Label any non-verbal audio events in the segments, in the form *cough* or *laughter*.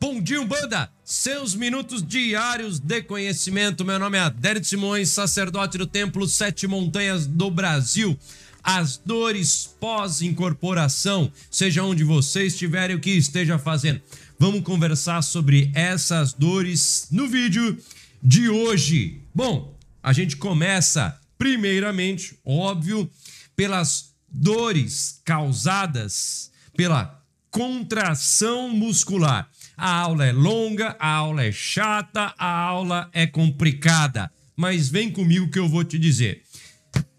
Bom dia, Umbanda! Seus minutos diários de conhecimento. Meu nome é Adérito Simões, sacerdote do Templo Sete Montanhas do Brasil. As dores pós-incorporação, seja onde você estiver e o que esteja fazendo. Vamos conversar sobre essas dores no vídeo de hoje. Bom, a gente começa, primeiramente, óbvio, pelas dores causadas pela contração muscular. A aula é longa, a aula é chata, a aula é complicada. Mas vem comigo que eu vou te dizer.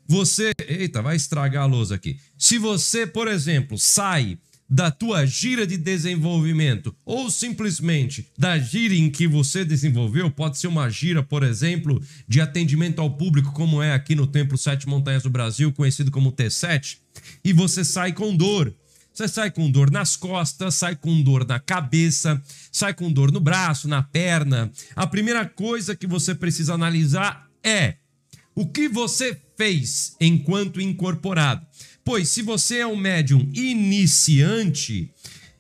Você. Eita, vai estragar a lousa aqui. Se você, por exemplo, sai da tua gira de desenvolvimento ou simplesmente da gira em que você desenvolveu, pode ser uma gira, por exemplo, de atendimento ao público, como é aqui no Templo Sete Montanhas do Brasil, conhecido como T7, e você sai com dor, você sai com dor nas costas, sai com dor na cabeça, sai com dor no braço, na perna. A primeira coisa que você precisa analisar é o que você fez enquanto incorporado. Pois se você é um médium iniciante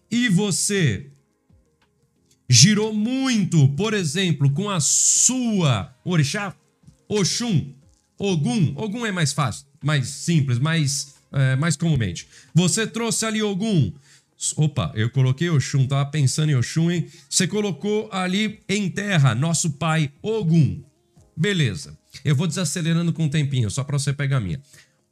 e você girou muito, por exemplo, com a sua orixá, Oxum, Ogum, Ogum é mais fácil, mais simples, mais é, mais comumente. Você trouxe ali Ogum. Opa, eu coloquei Oxum, tava pensando em Oxum, hein? Você colocou ali em terra, nosso pai Ogum. Beleza. Eu vou desacelerando com um tempinho, só para você pegar a minha.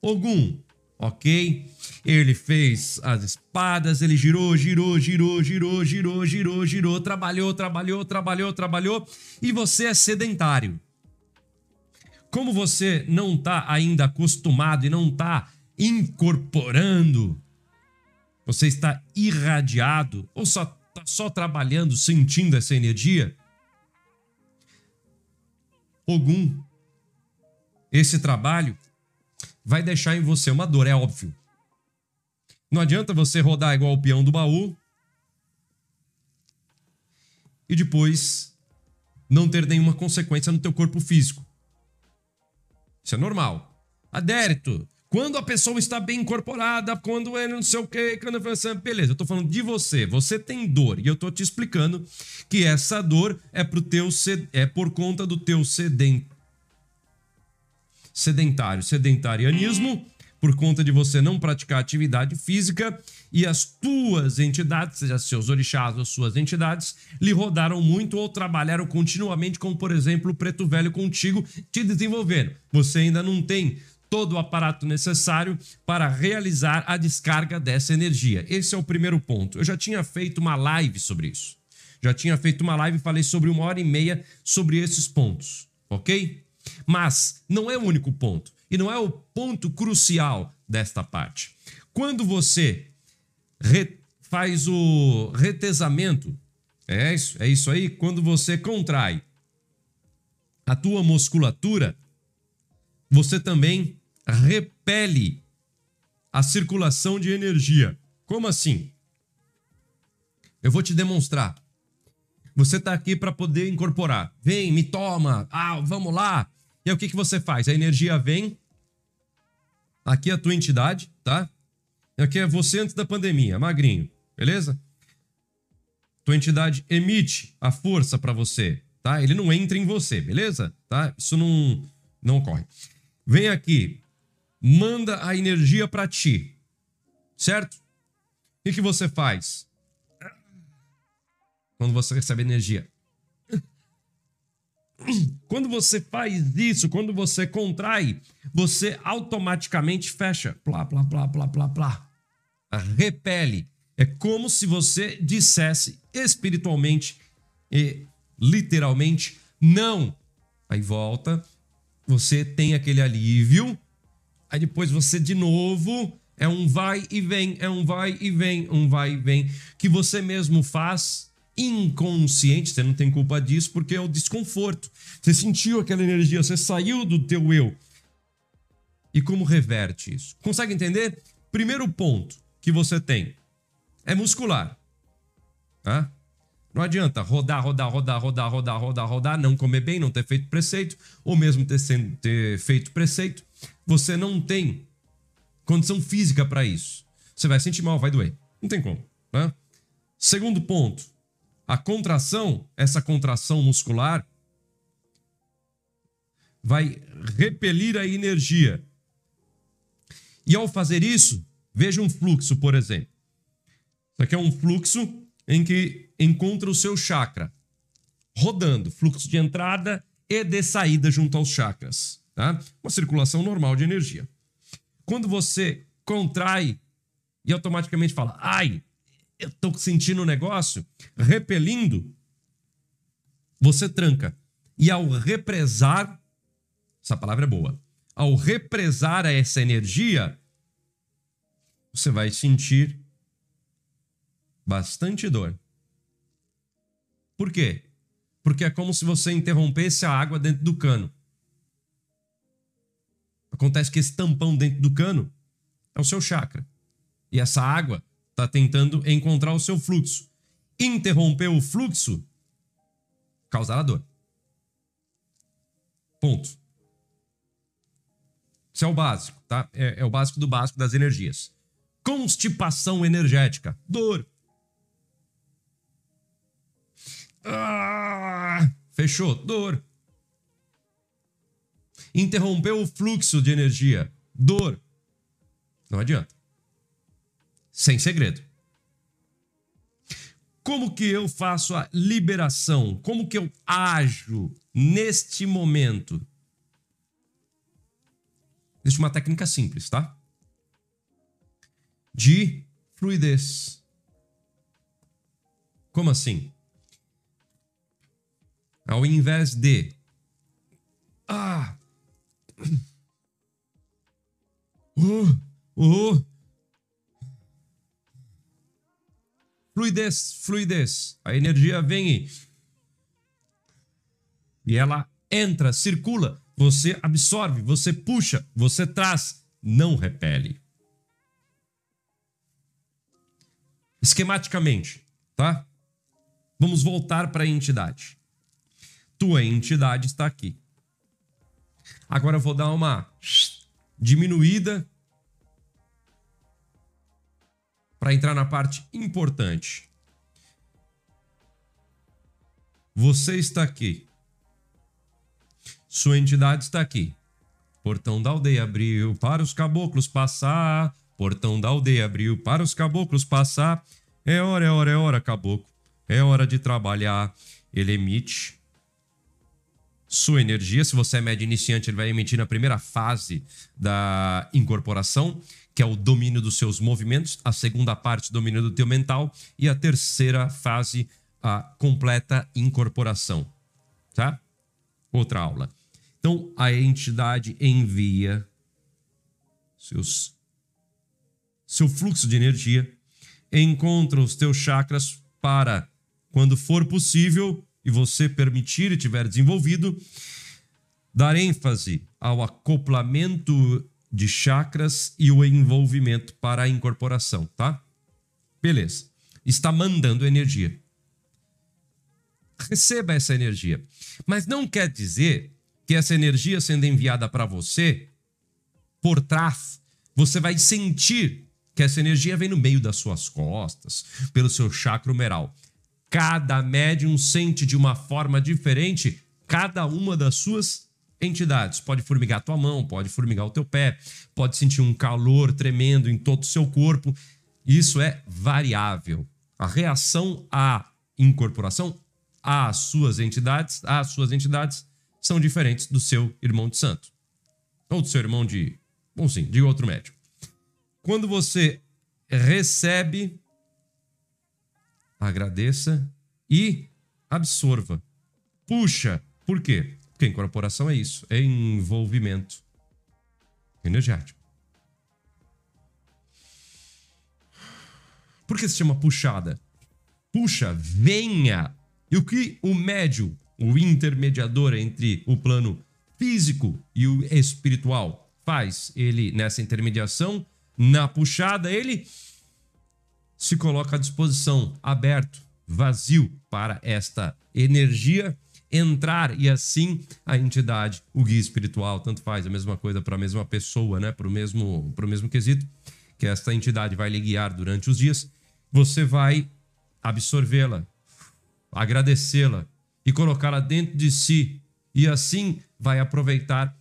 Ogum, ok? Ele fez as espadas, ele girou, girou, girou, girou, girou, girou, girou, trabalhou, trabalhou, trabalhou, trabalhou, e você é sedentário. Como você não está ainda acostumado e não está incorporando, você está irradiado ou só está só trabalhando, sentindo essa energia? Ogum, esse trabalho vai deixar em você uma dor, é óbvio. Não adianta você rodar igual o peão do baú e depois não ter nenhuma consequência no teu corpo físico. Isso é normal. Adérito, quando a pessoa está bem incorporada, quando é não sei o quê, quando assim, beleza, eu tô falando de você. Você tem dor e eu tô te explicando que essa dor é pro teu é por conta do teu sedent... sedentário, sedentarianismo, por conta de você não praticar atividade física e as tuas entidades, seja seus orixás ou suas entidades, lhe rodaram muito ou trabalharam continuamente, como por exemplo o preto velho contigo te desenvolvendo. Você ainda não tem todo o aparato necessário para realizar a descarga dessa energia. Esse é o primeiro ponto. Eu já tinha feito uma live sobre isso. Já tinha feito uma live e falei sobre uma hora e meia sobre esses pontos, ok? Mas não é o único ponto e não é o ponto crucial desta parte. Quando você faz o retesamento, é isso, é isso aí, quando você contrai a tua musculatura, você também repele a circulação de energia. Como assim? Eu vou te demonstrar. Você está aqui para poder incorporar. Vem, me toma. Ah, vamos lá. E aí o que, que você faz? A energia vem. Aqui é a tua entidade, tá? Aqui é você antes da pandemia, magrinho, beleza? Tua entidade emite a força para você, tá? Ele não entra em você, beleza? Tá? Isso não não ocorre. Vem aqui, manda a energia para ti, certo? O que, você faz? Quando você recebe energia. Quando você faz isso, quando você contrai, você automaticamente fecha. Plá, plá, plá, plá, plá, plá. Repele. É como se você dissesse espiritualmente e literalmente não. Aí volta, você tem aquele alívio, aí depois você de novo é um vai e vem, é um vai e vem, um vai e vem, que você mesmo faz inconsciente, você não tem culpa disso porque é o desconforto. Você sentiu aquela energia, você saiu do teu eu. E como reverte isso? Consegue entender? Primeiro ponto que você tem é muscular. Tá? Não adianta rodar, rodar, rodar, rodar, rodar, rodar, rodar, não comer bem, não ter feito preceito, ou mesmo ter, ter feito preceito. Você não tem condição física para isso. Você vai sentir mal, vai doer. Não tem como. Né? Segundo ponto, a contração, essa contração muscular, vai repelir a energia. E ao fazer isso, veja um fluxo, por exemplo. Isso aqui é um fluxo em que encontra o seu chakra rodando, fluxo de entrada e de saída junto aos chakras, tá? Uma circulação normal de energia. Quando você contrai e automaticamente fala: "Ai, eu tô sentindo um negócio repelindo", você tranca. E ao represar, essa palavra é boa. Ao represar essa energia, você vai sentir bastante dor. Por quê? Porque é como se você interrompesse a água dentro do cano. Acontece que esse tampão dentro do cano é o seu chakra. E essa água está tentando encontrar o seu fluxo. Interromper o fluxo causará dor. Ponto. Isso é o básico, tá? É, é o básico do básico das energias. Constipação energética, dor. Ah, fechou, dor. Interrompeu o fluxo de energia, dor. Não adianta. Sem segredo. Como que eu faço a liberação? Como que eu ajo neste momento? Existe uma técnica simples, tá? De fluidez. Como assim? Ao invés de ah, *coughs* oh, oh, fluidez, fluidez. A energia vem e, e ela entra, circula. Você absorve, você puxa, você traz, não repele. Esquematicamente, tá? Vamos voltar para a entidade tua entidade está aqui. Agora eu vou dar uma diminuída para entrar na parte importante. Você está aqui. Sua entidade está aqui. Portão da aldeia abriu para os caboclos passar. Portão da aldeia abriu para os caboclos passar. É hora, é hora, é hora, caboclo. É hora de trabalhar. Ele emite sua energia. Se você é médio iniciante, ele vai emitir na primeira fase da incorporação, que é o domínio dos seus movimentos, a segunda parte, domínio do teu mental, e a terceira fase, a completa incorporação. Tá? Outra aula. Então, a entidade envia seus, seu fluxo de energia, encontra os teus chakras para, quando for possível, e você permitir e tiver desenvolvido, dar ênfase ao acoplamento de chakras e o envolvimento para a incorporação, tá? Beleza. Está mandando energia. Receba essa energia. Mas não quer dizer que essa energia sendo enviada para você, por trás, você vai sentir que essa energia vem no meio das suas costas, pelo seu chakra humeral. Cada médium sente de uma forma diferente cada uma das suas entidades. Pode formigar tua mão, pode formigar o teu pé, pode sentir um calor tremendo em todo o seu corpo. Isso é variável. A reação à incorporação às suas entidades, às suas entidades são diferentes do seu irmão de santo ou do seu irmão de, bom sim, de outro médium. Quando você recebe agradeça e absorva. Puxa. Por quê? Porque incorporação é isso, é envolvimento energético. Por que se chama puxada? Puxa, venha. E o que o médio, o intermediador entre o plano físico e o espiritual faz? Ele, nessa intermediação, na puxada, ele se coloca à disposição, aberto, vazio para esta energia entrar e assim a entidade, o guia espiritual, tanto faz a mesma coisa para a mesma pessoa, né, para o mesmo, o mesmo quesito, que esta entidade vai lhe guiar durante os dias, você vai absorvê-la agradecê-la e colocá-la dentro de si, e assim vai aproveitar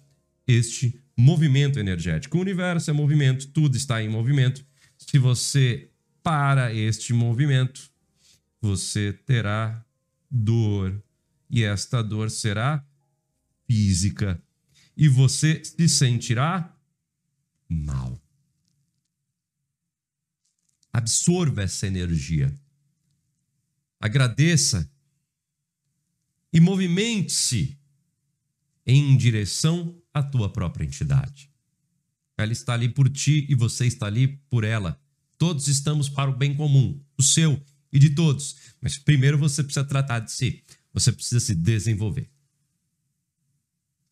este movimento energético. O universo é movimento, tudo está em movimento. Se você para este movimento, você terá dor, e esta dor será física, e você se sentirá mal. Absorva essa energia. Agradeça e movimente-se em direção à tua própria entidade. Ela está ali por ti e você está ali por ela. Todos estamos para o bem comum, o seu e de todos. Mas primeiro você precisa tratar de si. Você precisa se desenvolver.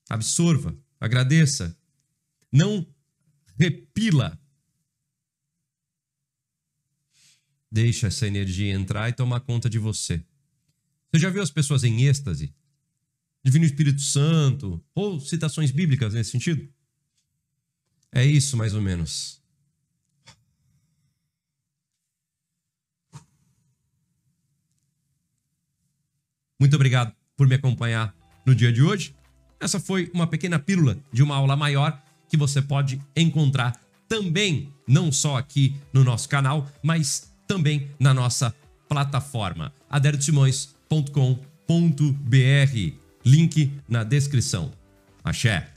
Absorva, agradeça. Não repila. Deixa essa energia entrar e tomar conta de você. Você já viu as pessoas em êxtase? Divino Espírito Santo, ou citações bíblicas nesse sentido? É isso, mais ou menos. Muito obrigado por me acompanhar no dia de hoje. Essa foi uma pequena pílula de uma aula maior que você pode encontrar também, não só aqui no nosso canal, mas também na nossa plataforma adertosimões.com.br. Link na descrição. Axé!